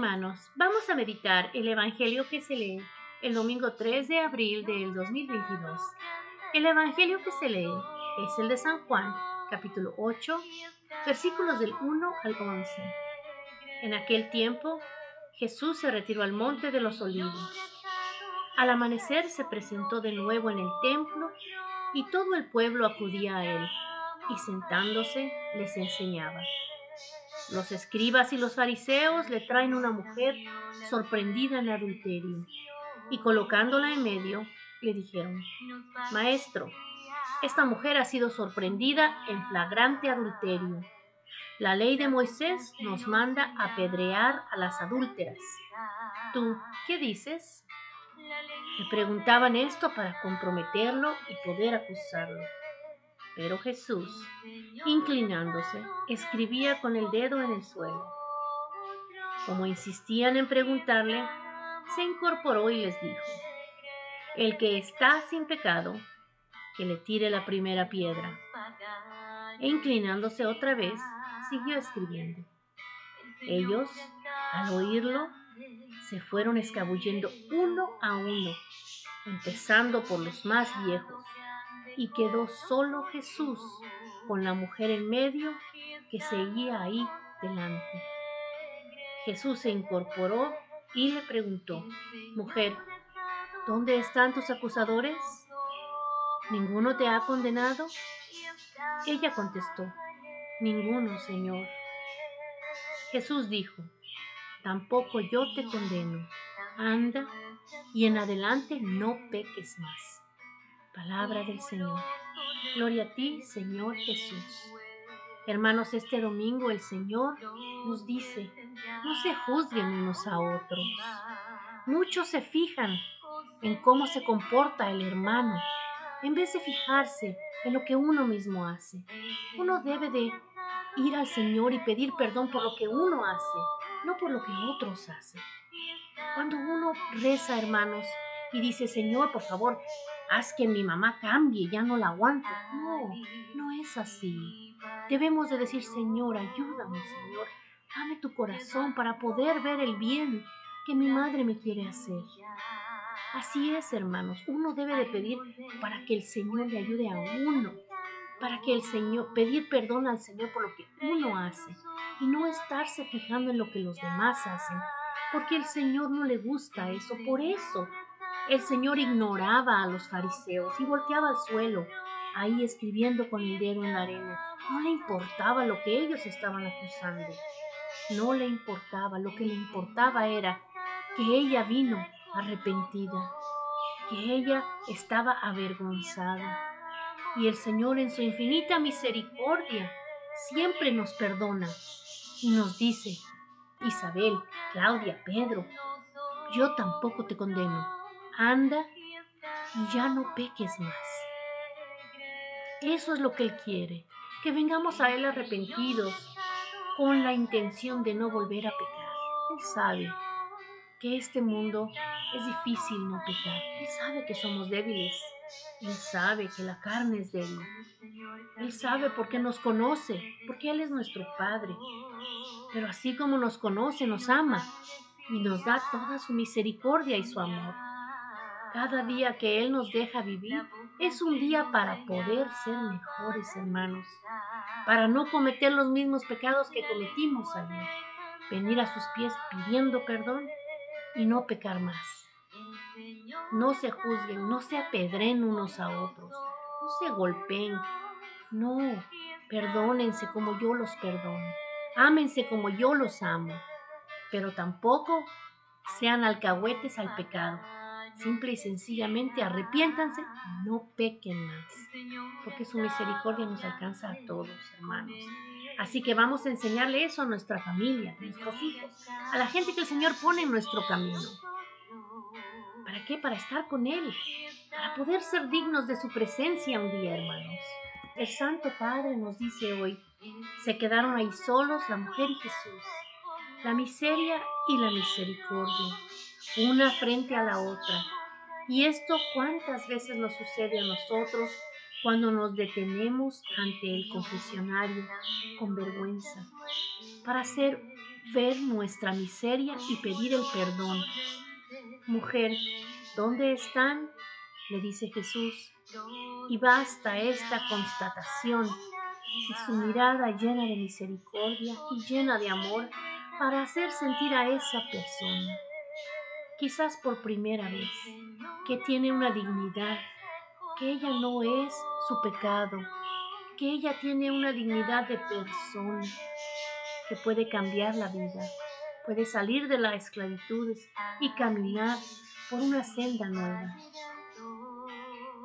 Hermanos, vamos a meditar el Evangelio que se lee el domingo 3 de abril del 2022. El Evangelio que se lee es el de San Juan, capítulo 8, versículos del 1 al 11. En aquel tiempo, Jesús se retiró al monte de los olivos. Al amanecer se presentó de nuevo en el templo y todo el pueblo acudía a él y sentándose les enseñaba. Los escribas y los fariseos le traen una mujer sorprendida en adulterio y colocándola en medio le dijeron, Maestro, esta mujer ha sido sorprendida en flagrante adulterio. La ley de Moisés nos manda apedrear a las adúlteras. ¿Tú qué dices? Le preguntaban esto para comprometerlo y poder acusarlo. Pero Jesús, inclinándose, escribía con el dedo en el suelo. Como insistían en preguntarle, se incorporó y les dijo, El que está sin pecado, que le tire la primera piedra. E inclinándose otra vez, siguió escribiendo. Ellos, al oírlo, se fueron escabullendo uno a uno, empezando por los más viejos y quedó solo Jesús con la mujer en medio que seguía ahí delante. Jesús se incorporó y le preguntó, Mujer, ¿dónde están tus acusadores? ¿Ninguno te ha condenado? Ella contestó, Ninguno, Señor. Jesús dijo, Tampoco yo te condeno. Anda y en adelante no peques más. Palabra del Señor. Gloria a ti, Señor Jesús. Hermanos, este domingo el Señor nos dice, no se juzguen unos a otros. Muchos se fijan en cómo se comporta el hermano, en vez de fijarse en lo que uno mismo hace. Uno debe de ir al Señor y pedir perdón por lo que uno hace, no por lo que otros hacen. Cuando uno reza, hermanos, y dice, Señor, por favor, haz que mi mamá cambie, ya no la aguanto. No, no es así. Debemos de decir, Señor, ayúdame, Señor, dame tu corazón para poder ver el bien que mi madre me quiere hacer. Así es, hermanos, uno debe de pedir para que el Señor le ayude a uno, para que el Señor, pedir perdón al Señor por lo que uno hace y no estarse fijando en lo que los demás hacen, porque el Señor no le gusta eso, por eso el Señor ignoraba a los fariseos y volteaba al suelo, ahí escribiendo con el dedo en la arena. No le importaba lo que ellos estaban acusando. No le importaba, lo que le importaba era que ella vino arrepentida, que ella estaba avergonzada. Y el Señor en su infinita misericordia siempre nos perdona y nos dice, Isabel, Claudia, Pedro, yo tampoco te condeno anda y ya no peques más. Eso es lo que Él quiere, que vengamos a Él arrepentidos con la intención de no volver a pecar. Él sabe que este mundo es difícil no pecar. Él sabe que somos débiles. Él sabe que la carne es débil. Él sabe porque nos conoce, porque Él es nuestro Padre. Pero así como nos conoce, nos ama y nos da toda su misericordia y su amor. Cada día que Él nos deja vivir es un día para poder ser mejores hermanos, para no cometer los mismos pecados que cometimos ayer, venir a sus pies pidiendo perdón y no pecar más. No se juzguen, no se apedren unos a otros, no se golpeen, no, perdónense como yo los perdono, ámense como yo los amo, pero tampoco sean alcahuetes al pecado Simple y sencillamente arrepiéntanse, no pequen más, porque su misericordia nos alcanza a todos, hermanos. Así que vamos a enseñarle eso a nuestra familia, a nuestros hijos, a la gente que el Señor pone en nuestro camino. ¿Para qué? Para estar con Él, para poder ser dignos de su presencia un día, hermanos. El Santo Padre nos dice hoy, se quedaron ahí solos la mujer y Jesús, la miseria y la misericordia una frente a la otra. Y esto cuántas veces nos sucede a nosotros cuando nos detenemos ante el confesionario con vergüenza para hacer ver nuestra miseria y pedir el perdón. Mujer, ¿dónde están? le dice Jesús, y basta esta constatación y su mirada llena de misericordia y llena de amor para hacer sentir a esa persona, quizás por primera vez, que tiene una dignidad, que ella no es su pecado, que ella tiene una dignidad de persona, que puede cambiar la vida, puede salir de la esclavitud y caminar por una senda nueva.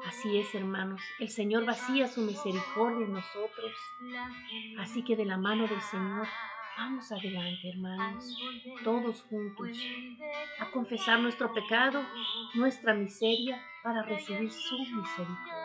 Así es, hermanos, el Señor vacía su misericordia en nosotros. Así que de la mano del Señor vamos adelante, hermanos, todos juntos, a confesar nuestro pecado, nuestra miseria, para recibir su misericordia.